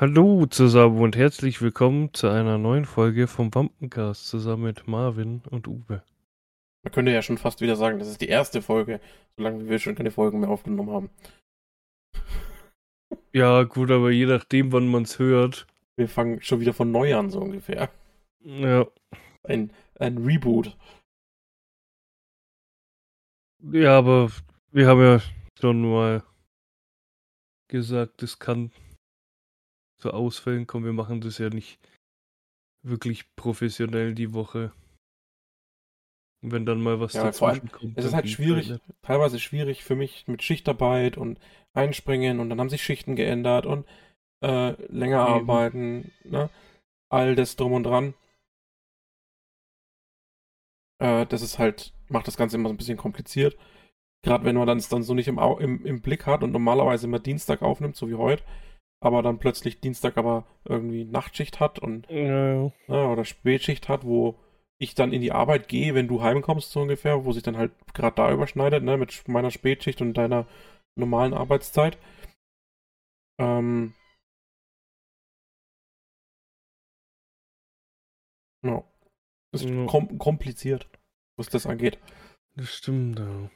Hallo zusammen und herzlich willkommen zu einer neuen Folge vom Wampencast zusammen mit Marvin und Uwe. Man könnte ja schon fast wieder sagen, das ist die erste Folge, solange wir schon keine Folgen mehr aufgenommen haben. Ja, gut, aber je nachdem, wann man es hört. Wir fangen schon wieder von neu an, so ungefähr. Ja. Ein, ein Reboot. Ja, aber wir haben ja schon mal gesagt, es kann zu Ausfällen kommen. Wir machen das ja nicht wirklich professionell die Woche. Wenn dann mal was Ja, dazwischen allem, kommt. Es ist halt schwierig, nicht. teilweise schwierig für mich mit Schichtarbeit und Einspringen und dann haben sich Schichten geändert und äh, länger Eben. arbeiten, ne? All das drum und dran. Äh, das ist halt, macht das Ganze immer so ein bisschen kompliziert. Gerade wenn man dann es dann so nicht im, im, im Blick hat und normalerweise immer Dienstag aufnimmt, so wie heute, aber dann plötzlich Dienstag aber irgendwie Nachtschicht hat und Ja, ja. ne, oder Spätschicht hat, wo ich dann in die Arbeit gehe, wenn du heimkommst, so ungefähr, wo sich dann halt gerade da überschneidet, ne, mit meiner Spätschicht und deiner normalen Arbeitszeit. Ähm. Ja. Das ist Ja. kom kompliziert, was das angeht. Das stimmt, ja.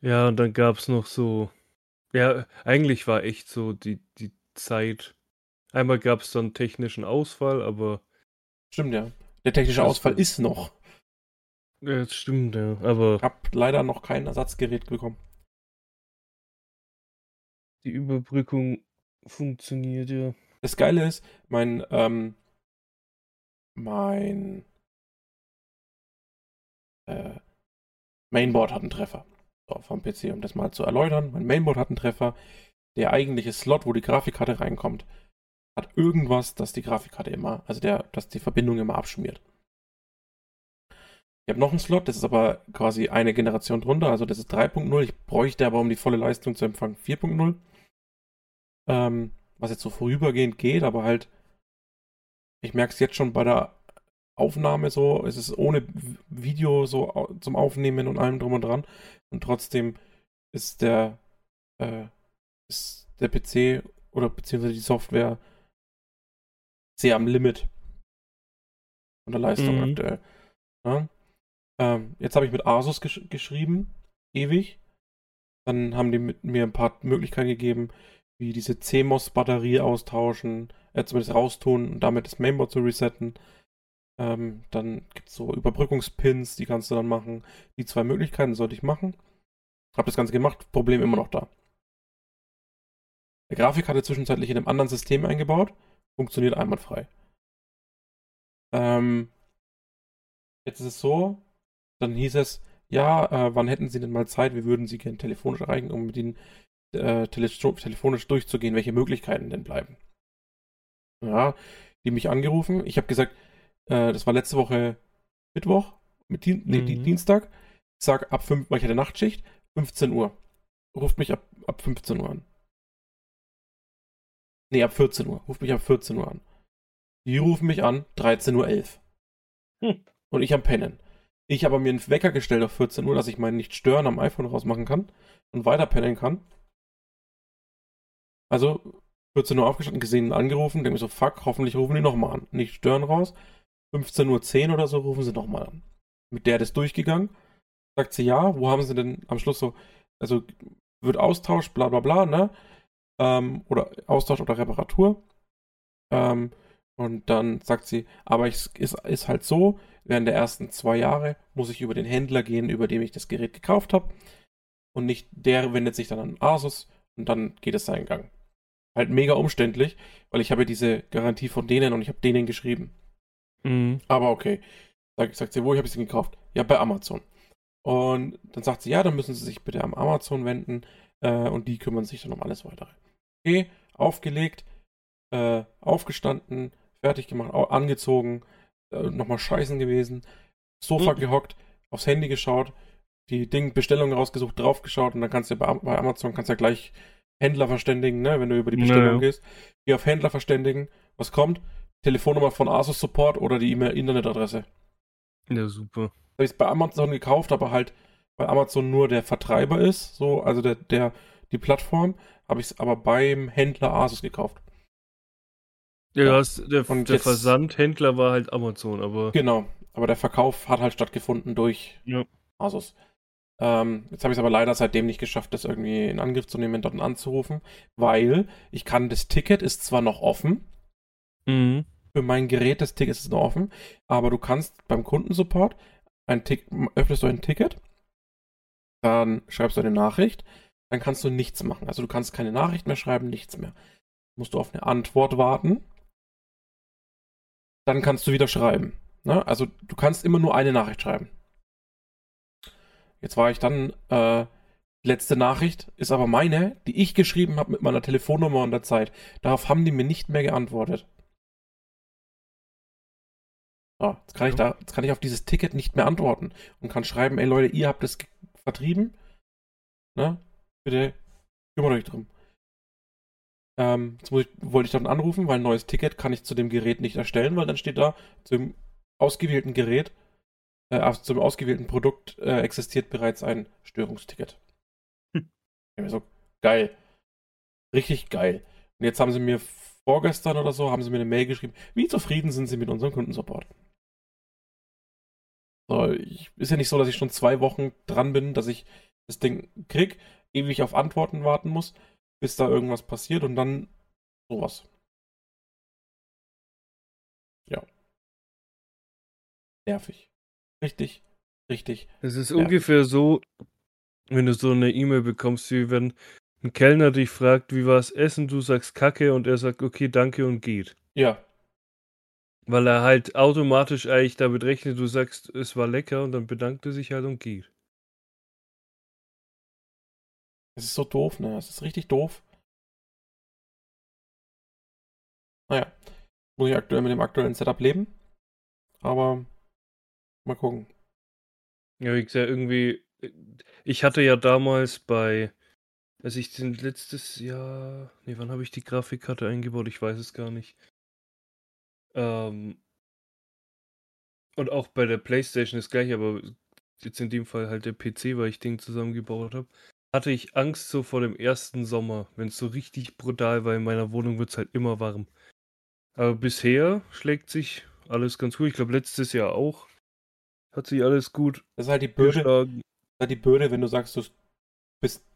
Ja, und dann gab's noch so. Ja, eigentlich war echt so die, die Zeit. Einmal gab's dann technischen Ausfall, aber. Stimmt, ja. Der technische Ausfall ist noch. Ja, das stimmt, ja. Aber Ich habe leider noch kein Ersatzgerät bekommen. die Überbrückung funktioniert ja. Das Geile ist, mein, ähm, mein äh, Mainboard hat einen Treffer. Vom PC, um das mal zu erläutern. Mein Mainboard hat einen Treffer. Der eigentliche Slot, wo die Grafikkarte reinkommt, hat irgendwas, dass die Grafikkarte immer, also der, dass die Verbindung immer abschmiert. Ich habe noch einen Slot, das ist aber quasi eine Generation drunter, also das ist 3.0. Ich bräuchte aber, um die volle Leistung zu empfangen, 4.0. Ähm, was jetzt so vorübergehend geht, aber halt, ich merke es jetzt schon bei der Aufnahme so, es ist ohne Video so zum Aufnehmen und allem drum und dran. Und trotzdem ist der, äh, ist der PC oder beziehungsweise die Software sehr am Limit von der Leistung Mhm. aktuell. Ja? Ähm, jetzt habe ich mit Asus gesch geschrieben, ewig. Dann haben die mit mir ein paar Möglichkeiten gegeben, wie diese CMOS-Batterie austauschen, äh, zumindest raustun und damit das Mainboard zu resetten. Ähm, dann gibt es so Überbrückungspins, die kannst du dann machen. Die zwei Möglichkeiten sollte ich machen. Hab das Ganze gemacht, Problem immer noch da. Der Grafik hatte zwischenzeitlich in einem anderen System eingebaut, funktioniert einwandfrei. Ähm, jetzt ist es so, dann hieß es, ja, äh, wann hätten Sie denn mal Zeit? Wir würden Sie gerne telefonisch erreichen, um mit Ihnen äh, tele telefonisch durchzugehen, welche Möglichkeiten denn bleiben. Ja, die mich angerufen. Ich habe gesagt, äh, das war letzte Woche Mittwoch, mit Dien nee, Mhm. Di- Dienstag. Ich sag ab 5, weil ich hatte Nachtschicht, 15 Uhr. Ruft mich ab, ab 15 Uhr an. Nee, ab 14 Uhr. Ruft mich ab 14 Uhr an. Die rufen mich an, 13.11 Uhr. Hm. Und ich am Pennen. Ich habe mir einen Wecker gestellt auf 14 Uhr, dass ich meinen Nicht-Stören am iPhone rausmachen kann und weiter pennen kann. Also 14 Uhr aufgestanden, gesehen, angerufen, denke mir so, fuck, hoffentlich rufen die nochmal an. Nicht stören raus. 15.10 Uhr oder so rufen sie nochmal an. Mit der das durchgegangen. Sagt sie, ja, wo haben sie denn am Schluss so, also wird Austausch, bla bla bla, ne? Ähm, oder Austausch oder Reparatur. Ähm, und dann sagt sie, aber es ist, ist halt so, während der ersten zwei Jahre muss ich über den Händler gehen, über dem ich das Gerät gekauft habe. Und nicht der wendet sich dann an Asus und dann geht es seinen Gang. Halt mega umständlich, weil ich habe diese Garantie von denen und ich habe denen geschrieben. Mhm. Aber okay. Sag, sagt sie, wo ich habe ich den gekauft? Ja, bei Amazon. Und dann sagt sie, ja, dann müssen Sie sich bitte am Amazon wenden äh, und die kümmern sich dann um alles weitere. Okay, aufgelegt, äh, aufgestanden, fertig gemacht, angezogen, äh, nochmal scheißen gewesen, Sofa Mhm. gehockt, aufs Handy geschaut, die Ding Bestellung rausgesucht, draufgeschaut und dann kannst du bei, bei Amazon kannst ja gleich Händler verständigen, ne, wenn du über die Bestellung Naja. gehst. Geh auf Händler verständigen, was kommt? Telefonnummer von Asus Support oder die E-Mail-Internetadresse. Ja, super. habe ich es bei Amazon gekauft, aber halt, weil Amazon nur der Vertreiber ist, so, also der, der, die Plattform, habe ich es aber beim Händler Asus gekauft. Ja, Ja. du hast, der, Und der jetzt- Versandhändler war halt Amazon, aber Genau, aber der Verkauf hat halt stattgefunden durch Ja. Asus. Ähm, jetzt habe ich es aber leider seitdem nicht geschafft, das irgendwie in Angriff zu nehmen und dort anzurufen, weil ich kann, das Ticket ist zwar noch offen, Mhm. Für mein Gerät, das Ticket ist noch offen, aber du kannst beim Kundensupport ein Tick, öffnest du ein Ticket, dann schreibst du eine Nachricht, dann kannst du nichts machen. Also du kannst keine Nachricht mehr schreiben, nichts mehr. Musst du auf eine Antwort warten, dann kannst du wieder schreiben. Ne? Also du kannst immer nur eine Nachricht schreiben. Jetzt war ich dann, äh, letzte Nachricht ist aber meine, die ich geschrieben habe mit meiner Telefonnummer und der Zeit. Darauf haben die mir nicht mehr geantwortet. So, jetzt kann ich da, jetzt kann ich auf dieses Ticket nicht mehr antworten und kann schreiben, ey Leute, ihr habt es vertrieben. Ne? Bitte kümmert euch drum. Ähm, jetzt ich, wollte ich dann anrufen, weil ein neues Ticket kann ich zu dem Gerät nicht erstellen, weil dann steht da, zum ausgewählten Gerät, äh, zum ausgewählten Produkt äh, existiert bereits ein Störungsticket. Hm. Ich so, geil. Richtig geil. Und jetzt haben sie mir vorgestern oder so, haben sie mir eine Mail geschrieben, wie zufrieden sind sie mit unserem Kundensupport? So, ich, ist ja nicht so, dass ich schon zwei Wochen dran bin, dass ich das Ding krieg, ewig auf Antworten warten muss, bis da irgendwas passiert und dann sowas. Ja. Nervig. Richtig, richtig. Es ist Ja. ungefähr so, wenn du so eine E-Mail bekommst, wie wenn ein Kellner dich fragt, wie war das Essen, du sagst Kacke und er sagt, okay, danke und geht. Ja, Weil er halt automatisch eigentlich damit rechnet, du sagst, es war lecker und dann bedankt er sich halt und geht. es ist so doof, ne? Es ist richtig doof. Naja, muss ich aktuell mit dem aktuellen Setup leben. Aber mal gucken. Ja, wie gesagt, irgendwie, ich hatte ja damals bei, als ich den letztes Jahr, nee, wann habe ich die Grafikkarte eingebaut? Ich weiß es gar nicht. Ähm, und auch bei der PlayStation ist gleich, aber jetzt in dem Fall halt der PC, weil ich den zusammengebaut habe, hatte ich Angst so vor dem ersten Sommer, wenn es so richtig brutal war. In meiner Wohnung wird es halt immer warm. Aber bisher schlägt sich alles ganz gut. Ich glaube, letztes Jahr auch. Hat sich alles gut Das ist halt die Bürde, geschlagen. halt die Bürde, wenn du sagst, du bist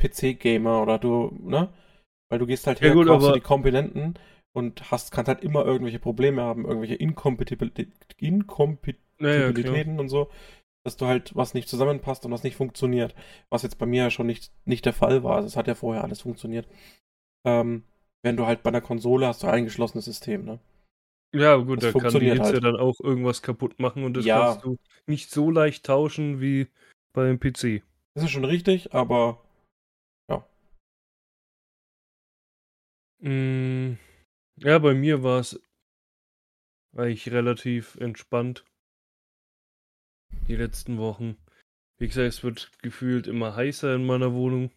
PC-Gamer oder du, ne? Weil du gehst halt Ja her, gut, kaufst aber- die Komponenten und hast, kannst halt immer irgendwelche Probleme haben, irgendwelche Inkompatibil-. Inkompatibilitäten und so, dass du halt was nicht zusammenpasst und was nicht funktioniert. Was jetzt bei mir ja schon nicht, nicht der Fall war. Also es hat ja vorher alles funktioniert. Ähm, wenn du halt bei einer Konsole hast du ein eingeschlossenes System, ne? Ja, gut, Das da kann die Hitze halt. dann auch irgendwas kaputt machen und das Ja. kannst du nicht so leicht tauschen wie beim PC. Das ist schon richtig, aber Mm, ja, bei mir war es eigentlich relativ entspannt. Die letzten Wochen. Wie gesagt, es wird gefühlt immer heißer in meiner Wohnung.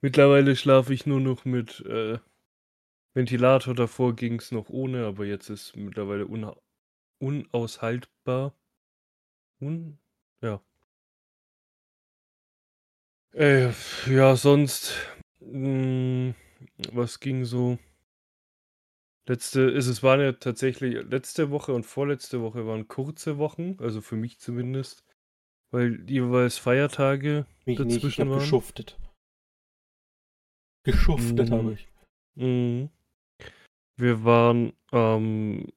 Mittlerweile schlafe ich nur noch mit äh, Ventilator. Davor ging es noch ohne, aber jetzt ist es mittlerweile unha unaushaltbar. Un ja. Äh, ja, sonst. mm, was ging so? Letzte, ist, es waren ja tatsächlich letzte Woche und vorletzte Woche waren kurze Wochen, also für mich zumindest, weil jeweils Feiertage mich nicht. Ich dazwischen waren. geschuftet. Geschuftet Mhm. habe ich. Mhm. Wir waren am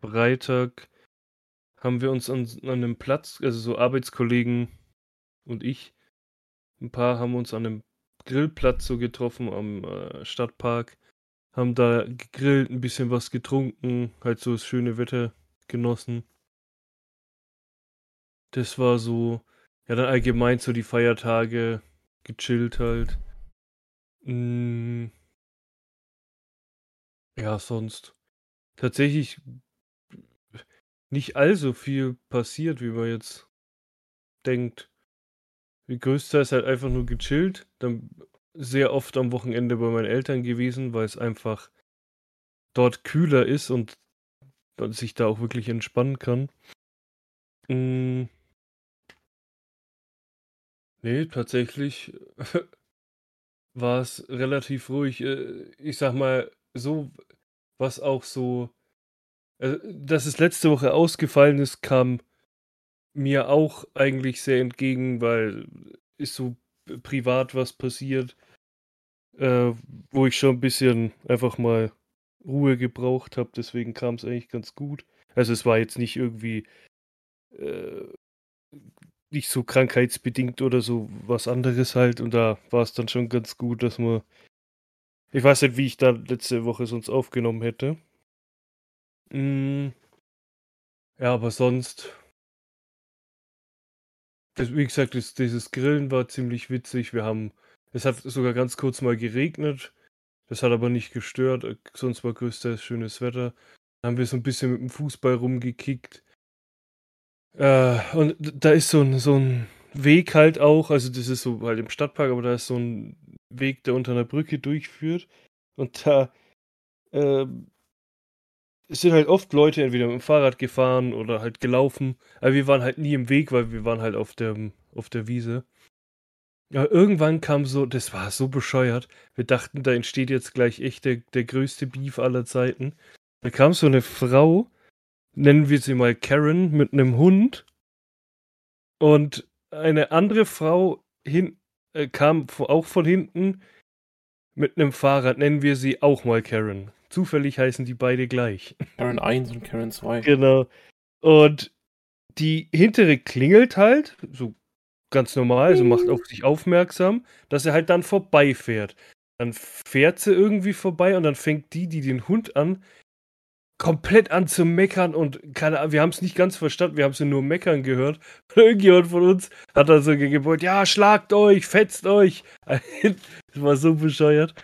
Freitag, haben wir uns an, an einem Platz, also so Arbeitskollegen und ich, ein paar haben uns an einem Grillplatz so getroffen am äh, Stadtpark, haben da gegrillt, ein bisschen was getrunken, halt so das schöne Wetter genossen. Das war so, ja dann allgemein so die Feiertage, gechillt halt. Mm. Ja, sonst tatsächlich nicht allzu viel passiert, wie man jetzt denkt. Die größte ist halt einfach nur gechillt, dann sehr oft am Wochenende bei meinen Eltern gewesen, weil es einfach dort kühler ist und man sich da auch wirklich entspannen kann. Mm. Nee, tatsächlich war es relativ ruhig. Äh, ich sag mal, so, was auch so, äh, dass es letzte Woche ausgefallen ist, kam mir auch eigentlich sehr entgegen, weil ist so privat was passiert, äh, wo ich schon ein bisschen einfach mal Ruhe gebraucht habe. Deswegen kam es eigentlich ganz gut. Also es war jetzt nicht irgendwie äh, nicht so krankheitsbedingt oder so was anderes halt. Und da war es dann schon ganz gut, dass man. Ich weiß nicht, wie ich da letzte Woche sonst aufgenommen hätte. Mm. Ja, aber sonst. Das, wie gesagt, das, dieses Grillen war ziemlich witzig. Wir haben. Es hat sogar ganz kurz mal geregnet. Das hat aber nicht gestört. Sonst war größtenteils schönes Wetter. Dann haben wir so ein bisschen mit dem Fußball rumgekickt. Äh, und da ist so ein, so ein Weg halt auch, also das ist so halt im Stadtpark, aber da ist so ein Weg, der unter einer Brücke durchführt. Und da äh, sind halt oft Leute entweder mit dem Fahrrad gefahren oder halt gelaufen. Aber wir waren halt nie im Weg, weil wir waren halt auf der, auf der Wiese. Ja, irgendwann kam so, das war so bescheuert. Wir dachten, da entsteht jetzt gleich echt der, der größte Beef aller Zeiten. Da kam so eine Frau, nennen wir sie mal Karen, mit einem Hund. Und eine andere Frau hin, äh, kam auch von hinten mit einem Fahrrad, nennen wir sie auch mal Karen. Zufällig heißen die beide gleich. Karen 1 und Karen 2. Genau. Und die hintere klingelt halt, so ganz normal, so macht auf sich aufmerksam, dass er halt dann vorbeifährt. Dann fährt sie irgendwie vorbei und dann fängt die, die den Hund an, komplett an zu meckern und keine Ahnung, wir haben es nicht ganz verstanden, wir haben es nur meckern gehört. Irgendjemand von uns hat dann so gebeut, ja, schlagt euch, fetzt euch. das war so bescheuert.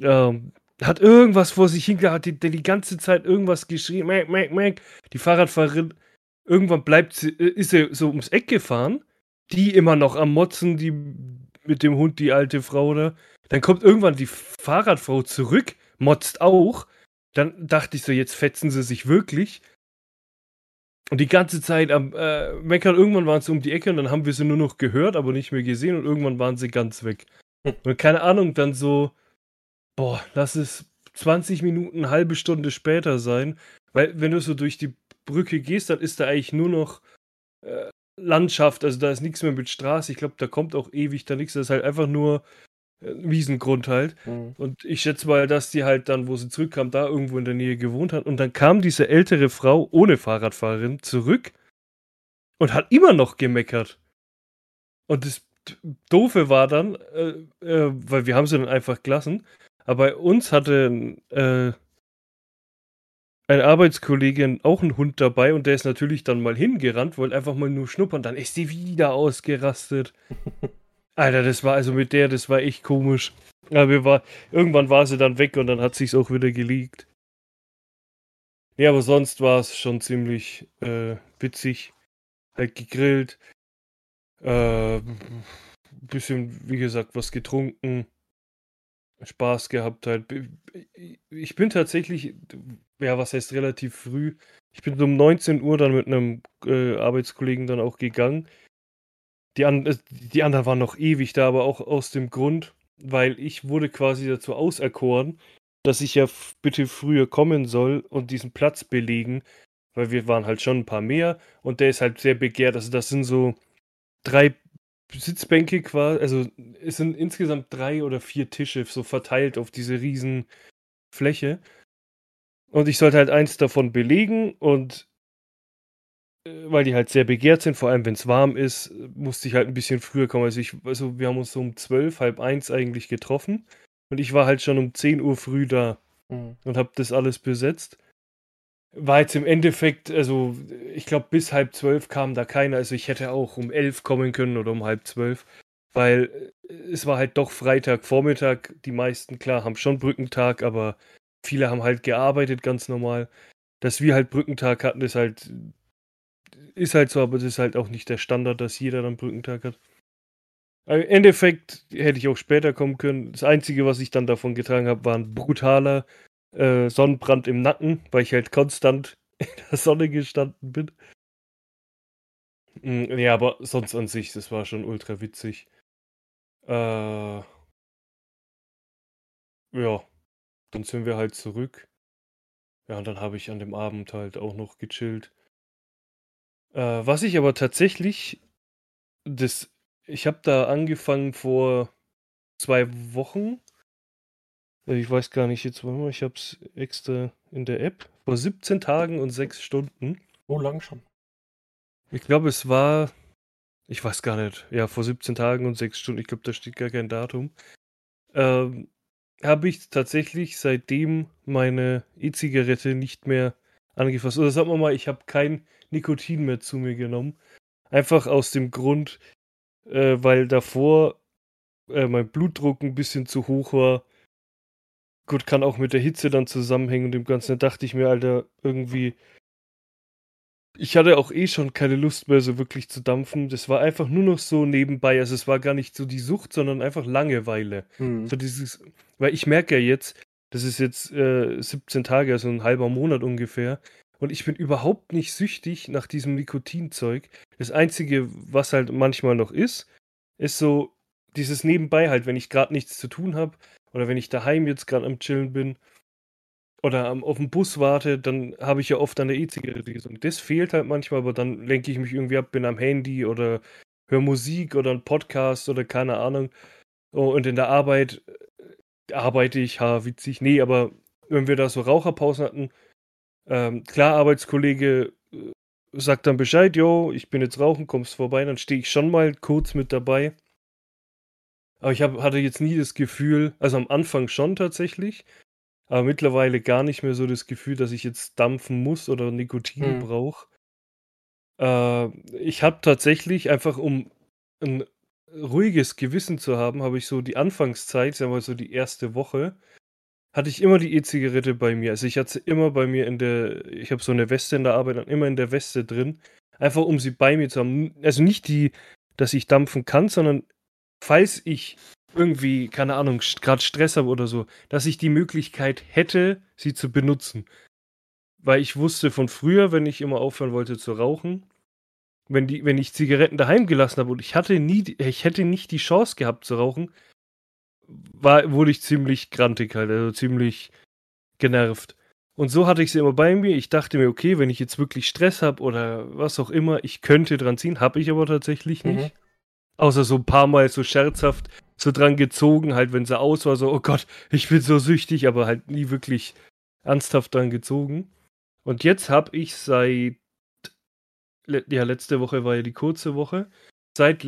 Ähm, hat irgendwas vor sich hingehauen, die, die, die ganze Zeit irgendwas geschrien, meck, meck, meck. Die Fahrradfahrerin, irgendwann bleibt sie, äh, ist sie so ums Eck gefahren, die immer noch am Motzen, die mit dem Hund, die alte Frau da. Dann kommt irgendwann die Fahrradfrau zurück, motzt auch dann dachte ich so, jetzt fetzen sie sich wirklich. Und die ganze Zeit am äh, Meckern, irgendwann waren sie um die Ecke und dann haben wir sie nur noch gehört, aber nicht mehr gesehen und irgendwann waren sie ganz weg. Hm. Und keine Ahnung, dann so, boah, lass es 20 Minuten, eine halbe Stunde später sein, weil wenn du so durch die Brücke gehst, dann ist da eigentlich nur noch äh, Landschaft, also da ist nichts mehr mit Straße. Ich glaube, da kommt auch ewig da nichts. Das ist halt einfach nur äh, Wiesengrund halt. Mhm. Und ich schätze mal, dass die halt dann, wo sie zurückkam, da irgendwo in der Nähe gewohnt hat. Und dann kam diese ältere Frau ohne Fahrradfahrerin zurück und hat immer noch gemeckert. Und das Doofe war dann, äh, äh, weil wir haben sie dann einfach gelassen, aber bei uns hatte äh, ein Arbeitskollege auch einen Hund dabei und der ist natürlich dann mal hingerannt, wollte einfach mal nur schnuppern, dann ist sie wieder ausgerastet. Alter, das war also mit der, das war echt komisch. Aber war, irgendwann war sie dann weg und dann hat sich's auch wieder gelegt. Ja, aber sonst war es schon ziemlich äh, witzig. Halt gegrillt. Äh, bisschen, wie gesagt, was getrunken. Spaß gehabt halt. Ich bin tatsächlich, ja, was heißt relativ früh. Ich bin um 19 Uhr dann mit einem äh, Arbeitskollegen dann auch gegangen. Die, an, äh, die anderen waren noch ewig da, aber auch aus dem Grund, weil ich wurde quasi dazu auserkoren, dass ich ja bitte früher kommen soll und diesen Platz belegen, weil wir waren halt schon ein paar mehr und der ist halt sehr begehrt. Also das sind so drei Sitzbänke quasi, also es sind insgesamt drei oder vier Tische so verteilt auf diese riesen Fläche. Und ich sollte halt eins davon belegen und äh, weil die halt sehr begehrt sind, vor allem wenn es warm ist, musste ich halt ein bisschen früher kommen. Also, ich, also wir haben uns so um zwölf, halb eins eigentlich getroffen und ich war halt schon um 10 Uhr früh da mhm. und habe das alles besetzt. War jetzt im Endeffekt, also ich glaube bis halb zwölf kam da keiner, also ich hätte auch um elf kommen können oder um halb zwölf, weil äh, es war halt doch Freitag, Vormittag, die meisten, klar, haben schon Brückentag, aber viele haben halt gearbeitet, ganz normal. Dass wir halt Brückentag hatten, ist halt ist halt so, aber es ist halt auch nicht der Standard, dass jeder dann Brückentag hat. Im Endeffekt hätte ich auch später kommen können. Das Einzige, was ich dann davon getragen habe, war ein brutaler äh, Sonnenbrand im Nacken, weil ich halt konstant in der Sonne gestanden bin. Mm, ja, aber sonst an sich, das war schon ultra witzig. Äh, ja, dann sind wir halt zurück. Ja, und dann habe ich an dem Abend halt auch noch gechillt. Äh, was ich aber tatsächlich, das, ich habe da angefangen vor zwei Wochen. Äh, Ich weiß gar nicht jetzt, warte mal, ich habe es extra in der App. Vor 17 Tagen und 6 Stunden. Oh, lang schon. Ich glaube, es war, ich weiß gar nicht, ja, vor 17 Tagen und 6 Stunden, ich glaube, da steht gar kein Datum. Ähm, habe ich tatsächlich seitdem meine E-Zigarette nicht mehr angefasst. Oder sagen wir mal, ich habe kein Nikotin mehr zu mir genommen. Einfach aus dem Grund, äh, weil davor äh, mein Blutdruck ein bisschen zu hoch war. Gut, kann auch mit der Hitze dann zusammenhängen und dem Ganzen. Da dachte ich mir, Alter, irgendwie. Ich hatte auch eh schon keine Lust mehr, so wirklich zu dampfen. Das war einfach nur noch so nebenbei. Also, es war gar nicht so die Sucht, sondern einfach Langeweile. Hm. So dieses, weil ich merke ja jetzt, das ist jetzt äh, 17 Tage, also ein halber Monat ungefähr. Und ich bin überhaupt nicht süchtig nach diesem Nikotinzeug. Das Einzige, was halt manchmal noch ist, ist so dieses Nebenbei halt, wenn ich gerade nichts zu tun habe oder wenn ich daheim jetzt gerade am Chillen bin oder am, auf dem Bus warte, dann habe ich ja oft an der E-Zigarette gesungen. Das fehlt halt manchmal, aber dann lenke ich mich irgendwie ab, bin am Handy oder höre Musik oder einen Podcast oder keine Ahnung. Oh, und in der Arbeit äh, arbeite ich, ha, witzig. Nee, aber wenn wir da so Raucherpausen hatten, ähm, klar, Arbeitskollege äh, sagt dann Bescheid, yo, ich bin jetzt rauchen, kommst vorbei, dann stehe ich schon mal kurz mit dabei. Aber ich hab, hatte jetzt nie das Gefühl, also am Anfang schon tatsächlich, aber mittlerweile gar nicht mehr so das Gefühl, dass ich jetzt dampfen muss oder Nikotin Hm. brauche. Äh, ich habe tatsächlich einfach, um ein ruhiges Gewissen zu haben, habe ich so die Anfangszeit, sagen wir mal so die erste Woche, hatte ich immer die E-Zigarette bei mir. Also ich hatte sie immer bei mir in der, ich habe so eine Weste in der Arbeit dann immer in der Weste drin, einfach um sie bei mir zu haben. Also nicht die, dass ich dampfen kann, sondern falls ich irgendwie, keine Ahnung, gerade Stress habe oder so, dass ich die Möglichkeit hätte, sie zu benutzen. Weil ich wusste von früher, wenn ich immer aufhören wollte zu rauchen, wenn, die, wenn ich Zigaretten daheim gelassen habe und ich hatte nie, ich hätte nicht die Chance gehabt zu rauchen, war, wurde ich ziemlich grantig halt, also ziemlich genervt. Und so hatte ich sie immer bei mir. Ich dachte mir, okay, wenn ich jetzt wirklich Stress habe oder was auch immer, ich könnte dran ziehen, habe ich aber tatsächlich Mhm. Außer so ein paar Mal so scherzhaft so dran gezogen, halt, wenn sie aus war, so, oh Gott, ich bin so süchtig, aber halt nie wirklich ernsthaft dran gezogen. Und jetzt habe ich seit, ja, letzte Woche war ja die kurze Woche, seit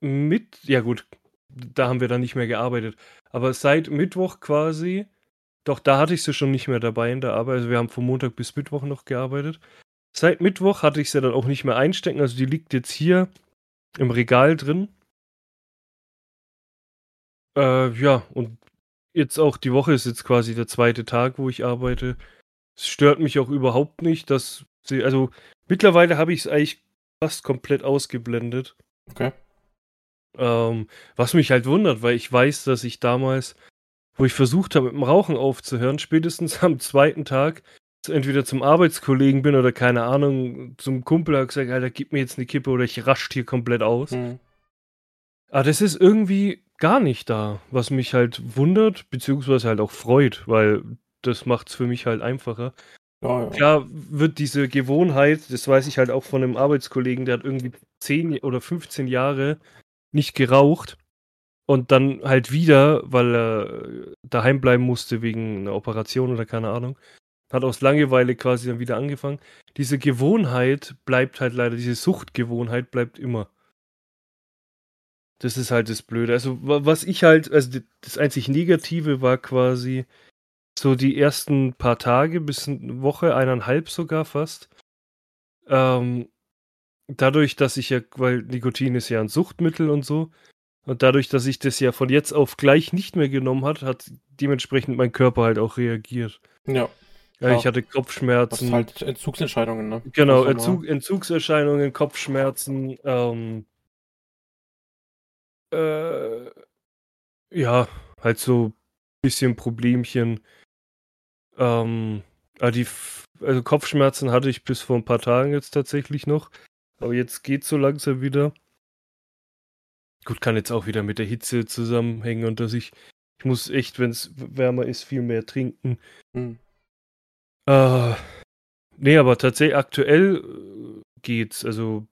mit, ja gut, da haben wir dann nicht mehr gearbeitet, aber seit Mittwoch quasi, doch da hatte ich sie schon nicht mehr dabei in der Arbeit, also wir haben von Montag bis Mittwoch noch gearbeitet. Seit Mittwoch hatte ich sie dann auch nicht mehr einstecken, also die liegt jetzt hier im Regal drin. Äh, ja, und jetzt auch die Woche ist jetzt quasi der zweite Tag, wo ich arbeite. Es stört mich auch überhaupt nicht, dass sie, also mittlerweile habe ich es eigentlich fast komplett ausgeblendet. Okay. Ähm, was mich halt wundert, weil ich weiß, dass ich damals, wo ich versucht habe, mit dem Rauchen aufzuhören, spätestens am zweiten Tag entweder zum Arbeitskollegen bin oder keine Ahnung, zum Kumpel habe gesagt, Alter, gib mir jetzt eine Kippe oder ich rascht hier komplett aus. Mhm. Aber das ist irgendwie gar nicht da, was mich halt wundert, beziehungsweise halt auch freut, weil das macht es für mich halt einfacher. Ja, ja. Klar wird diese Gewohnheit, das weiß ich halt auch von einem Arbeitskollegen, der hat irgendwie 10 oder 15 Jahre nicht geraucht und dann halt wieder, weil er daheim bleiben musste wegen einer Operation oder keine Ahnung, hat aus Langeweile quasi dann wieder angefangen. Diese Gewohnheit bleibt halt leider, diese Suchtgewohnheit bleibt immer. Das ist halt das Blöde. Also, wa- was ich halt, also das einzig Negative war quasi so die ersten paar Tage, bis eine Woche, eineinhalb sogar fast. Ähm, dadurch, dass ich ja, weil Nikotin ist ja ein Suchtmittel und so, und dadurch, dass ich das ja von jetzt auf gleich nicht mehr genommen hat, hat dementsprechend mein Körper halt auch reagiert. Ja. Ja, Ja. ich hatte Das Kopfschmerzen. ist halt Entzugsentscheidungen, ne? Genau. Entzug, Entzugserscheinungen, Kopfschmerzen, ähm, äh, ja, halt so bisschen Problemchen. Ähm, aber die, also Kopfschmerzen hatte ich bis vor ein paar Tagen jetzt tatsächlich noch, aber jetzt geht's so langsam wieder. gut, kann jetzt auch wieder mit der Hitze zusammenhängen und dass ich, ich muss echt, wenn es wärmer ist, viel mehr trinken. Hm. Äh, nee, aber tatsächlich aktuell äh, geht's. Also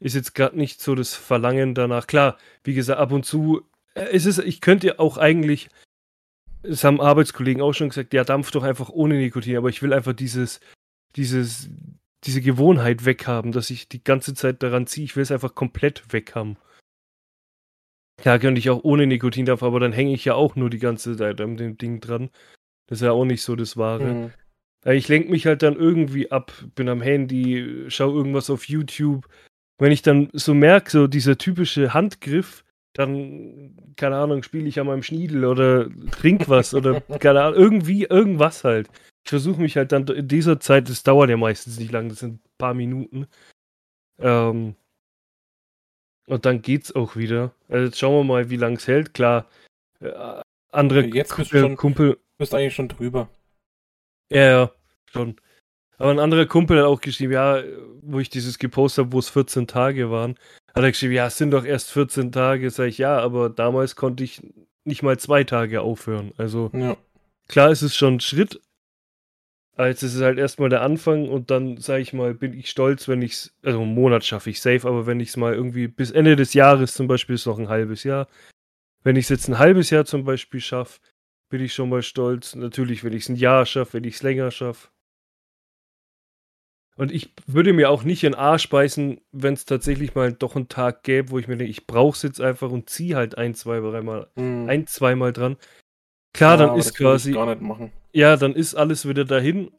ist jetzt gerade nicht so das Verlangen danach. Klar, wie gesagt, ab und zu äh, ist es, ich könnte auch eigentlich, es haben Arbeitskollegen auch schon gesagt, ja, dampf doch einfach ohne Nikotin, aber ich will einfach dieses, dieses, diese Gewohnheit weghaben, dass ich die ganze Zeit daran ziehe. Ich will es einfach komplett weghaben. Klar könnte ich auch ohne Nikotin darf, aber dann hänge ich ja auch nur die ganze Zeit an dem Ding dran. Das ist ja auch nicht so das Wahre. Mhm. Ja, Ich lenke mich halt dann irgendwie ab, bin am Handy, schau irgendwas auf YouTube. Wenn ich dann so merke, so dieser typische Handgriff, dann, keine Ahnung, spiele ich an meinem Schniedel oder trink was oder keine Ahnung, irgendwie irgendwas halt. Ich versuche mich halt dann in dieser Zeit, das dauert ja meistens nicht lang, das sind ein paar Minuten. Ähm, und dann geht's auch wieder. Also jetzt schauen wir mal, wie lang es hält. Klar, äh, andere Jetzt bist Ku- du schon- Kumpel, Du bist eigentlich schon drüber. Ja, ja, schon. Aber ein anderer Kumpel hat auch geschrieben, ja, wo ich dieses gepostet habe, wo es 14 Tage waren, hat er geschrieben, ja, es sind doch erst 14 Tage. Sag ich, ja, aber damals konnte ich nicht mal zwei Tage aufhören. Also Ja. klar ist es schon ein Schritt. Als es ist halt erstmal der Anfang und dann, sag ich mal, bin ich stolz, wenn ich es, also einen Monat schaffe ich safe, aber wenn ich es mal irgendwie bis Ende des Jahres zum Beispiel ist noch ein halbes Jahr. Wenn ich es jetzt ein halbes Jahr zum Beispiel schaffe, bin ich schon mal stolz. Natürlich, wenn ich es ein Jahr schaffe, wenn ich es länger schaffe. Und ich würde mir auch nicht in Arsch beißen, wenn es tatsächlich mal doch einen Tag gäbe, wo ich mir denke, ich brauche es jetzt einfach und ziehe halt ein, zwei, dreimal, Mhm. ein, zweimal dran. Klar, dann aber ist quasi, gar nicht machen. ja, dann ist alles wieder dahin.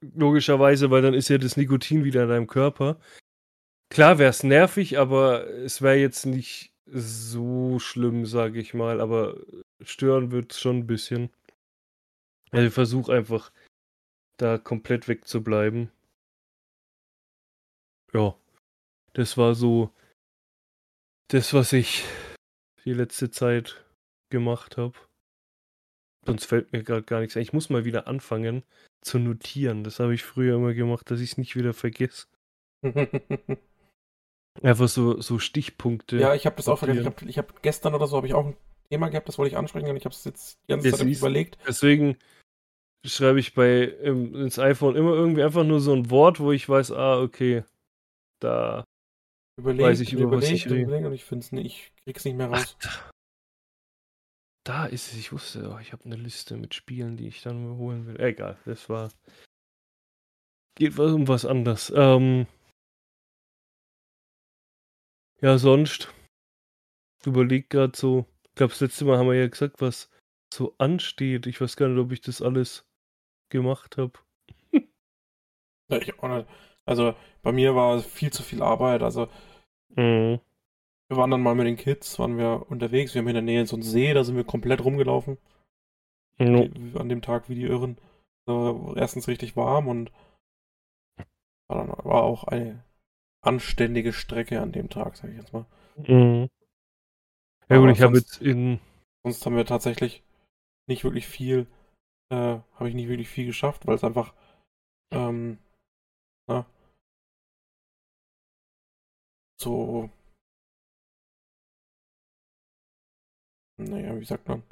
Logischerweise, weil dann ist ja das Nikotin wieder in deinem Körper. Klar wäre es nervig, aber es wäre jetzt nicht so schlimm, sage ich mal. Aber stören wird es schon ein bisschen. Also ich versuche einfach da komplett wegzubleiben. Ja, das war so das, was ich die letzte Zeit gemacht habe. Sonst fällt mir gerade gar nichts ein. Ich muss mal wieder anfangen zu notieren. Das habe ich früher immer gemacht, dass ich es nicht wieder vergesse. Einfach so, so Stichpunkte. ja, ich habe das auch vergessen. Ich notieren. habe hab gestern oder so habe ich auch ein Thema gehabt, das wollte ich ansprechen und ich habe es jetzt die ganze Zeit überlegt. Deswegen schreibe ich bei im, ins iPhone immer irgendwie einfach nur so ein Wort, wo ich weiß, ah, okay, da. Überlegt, Weiß ich, über was überlegt ich rede. überlegt und ich finde es nicht, ich krieg's nicht mehr Ach, raus. da, da ist es. Ich wusste, oh, ich habe eine Liste mit Spielen, die ich dann holen will. Egal, das war. Geht was um was anderes. Ähm, ja, sonst. Überleg gerade so. Ich glaube, das letzte Mal haben wir ja gesagt, was so ansteht. Ich weiß gar nicht, ob ich das alles gemacht habe. Ja, ich auch nicht. Also bei mir war viel zu viel Arbeit. Also Mhm. wir waren dann mal mit den Kids, waren wir unterwegs. Wir haben in der Nähe so einen See, da sind wir komplett rumgelaufen. Die- An dem Tag wie die Irren. So, erstens richtig warm und war, dann, war auch eine anständige Strecke an dem Tag, sag ich jetzt mal. Mhm. Ja Aber gut, ich habe jetzt in. Sonst haben wir tatsächlich nicht wirklich viel, äh, habe ich nicht wirklich viel geschafft, weil es einfach, ähm, na, so, naja, wie sagt man,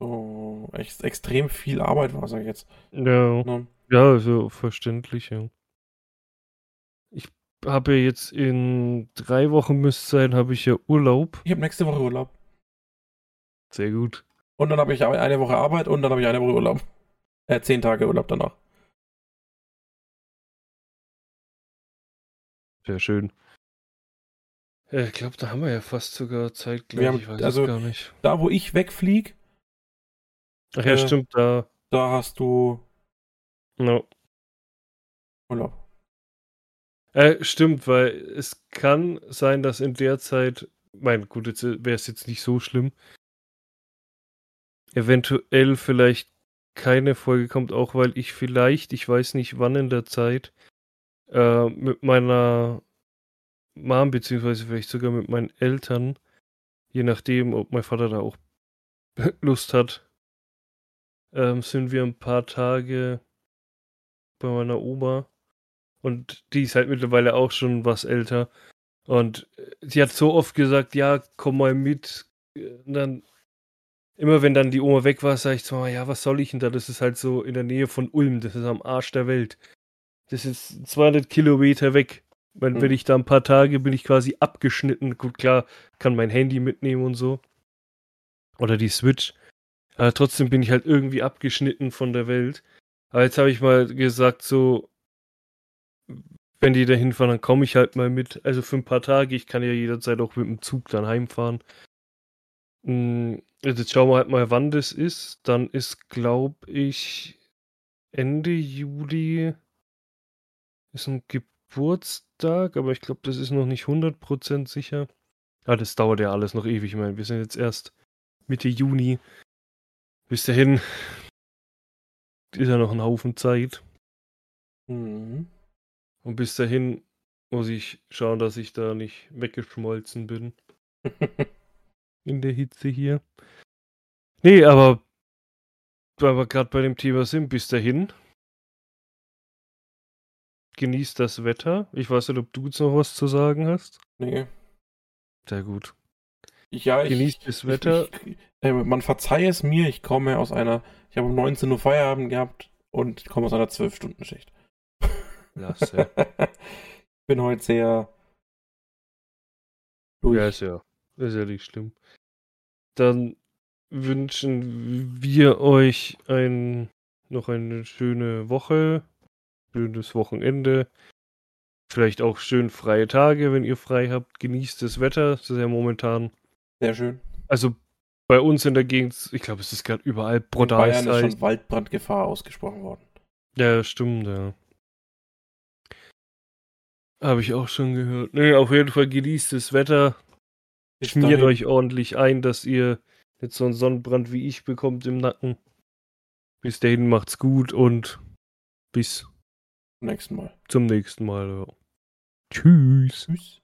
so ex extrem viel Arbeit war, sag ich jetzt. Ja. Ne? Ja, also verständlich, ja. Habe jetzt in drei Wochen müsste sein, habe ich ja Urlaub. Ich habe nächste Woche Urlaub. Sehr gut. Und dann habe ich eine Woche Arbeit und dann habe ich eine Woche Urlaub. Äh, zehn Tage Urlaub danach. Sehr schön. Ja, ich glaube, da haben wir ja fast sogar zeitgleich. Wir haben- ich weiß also- es gar nicht. Da, wo ich wegfliege, Ach ja, äh, stimmt, da. da hast du No. Urlaub. Äh, stimmt, weil es kann sein, dass in der Zeit, mein gut, wäre es jetzt nicht so schlimm, eventuell vielleicht keine Folge kommt, auch weil ich vielleicht, ich weiß nicht wann in der Zeit, äh, mit meiner Mom, beziehungsweise vielleicht sogar mit meinen Eltern, je nachdem, ob mein Vater da auch Lust hat, ähm, sind wir ein paar Tage bei meiner Oma. Und die ist halt mittlerweile auch schon was älter. Und äh, sie hat so oft gesagt, ja, komm mal mit. Und dann, immer wenn dann die Oma weg war, sag ich so, ja, was soll ich denn da? Das ist halt so in der Nähe von Ulm, das ist am Arsch der Welt. Das ist 200 Kilometer weg. Wenn, Hm. wenn ich da ein paar Tage bin ich quasi abgeschnitten. Gut, klar, kann mein Handy mitnehmen und so. Oder die Switch. Aber trotzdem bin ich halt irgendwie abgeschnitten von der Welt. Aber jetzt habe ich mal gesagt, so, wenn die da hinfahren, dann komme ich halt mal mit. Also für ein paar Tage, ich kann ja jederzeit auch mit dem Zug dann heimfahren. Mm, Jetzt schauen wir halt mal, wann das ist. Dann ist, glaube ich, Ende Juli ist ein Geburtstag, aber ich glaube, das ist noch nicht 100% sicher. Ah, das dauert ja alles noch ewig. Ich meine, wir sind jetzt erst Mitte Juni. Bis dahin ist ja noch ein Haufen Zeit. Mhm. Und bis dahin muss ich schauen, dass ich da nicht weggeschmolzen bin in der Hitze hier. Nee, aber weil wir gerade bei dem Thema sind, bis dahin. Genießt das Wetter. Ich weiß nicht, ob du jetzt noch was zu sagen hast. nee. Sehr gut. Ja, ich, Genießt das Wetter. Ich, ich, äh, man verzeihe es mir, ich komme aus einer, ich habe um 19 Uhr Feierabend gehabt und ich komme aus einer 12-Stunden-Schicht. Lasse. ich bin heute sehr durch. Ja, ist ja, ist ja nicht schlimm. Dann wünschen wir euch ein, noch eine schöne Woche, schönes Wochenende. Vielleicht auch schön freie Tage, wenn ihr frei habt. Genießt das Wetter. Das ist ja momentan, Sehr schön. also bei uns in der Gegend, ich glaube, es ist gerade überall In brutal Bayern ist schon Waldbrandgefahr ausgesprochen worden. Ja, stimmt, ja. Habe ich auch schon gehört. Nee, auf jeden Fall genießt das Wetter. Bis Schmiert dahin. euch ordentlich ein, dass ihr nicht so einen Sonnenbrand wie ich bekommt im Nacken. Bis dahin macht's gut und bis Zum nächsten Mal. zum nächsten Mal. Ja. Tschüss. Tschüss.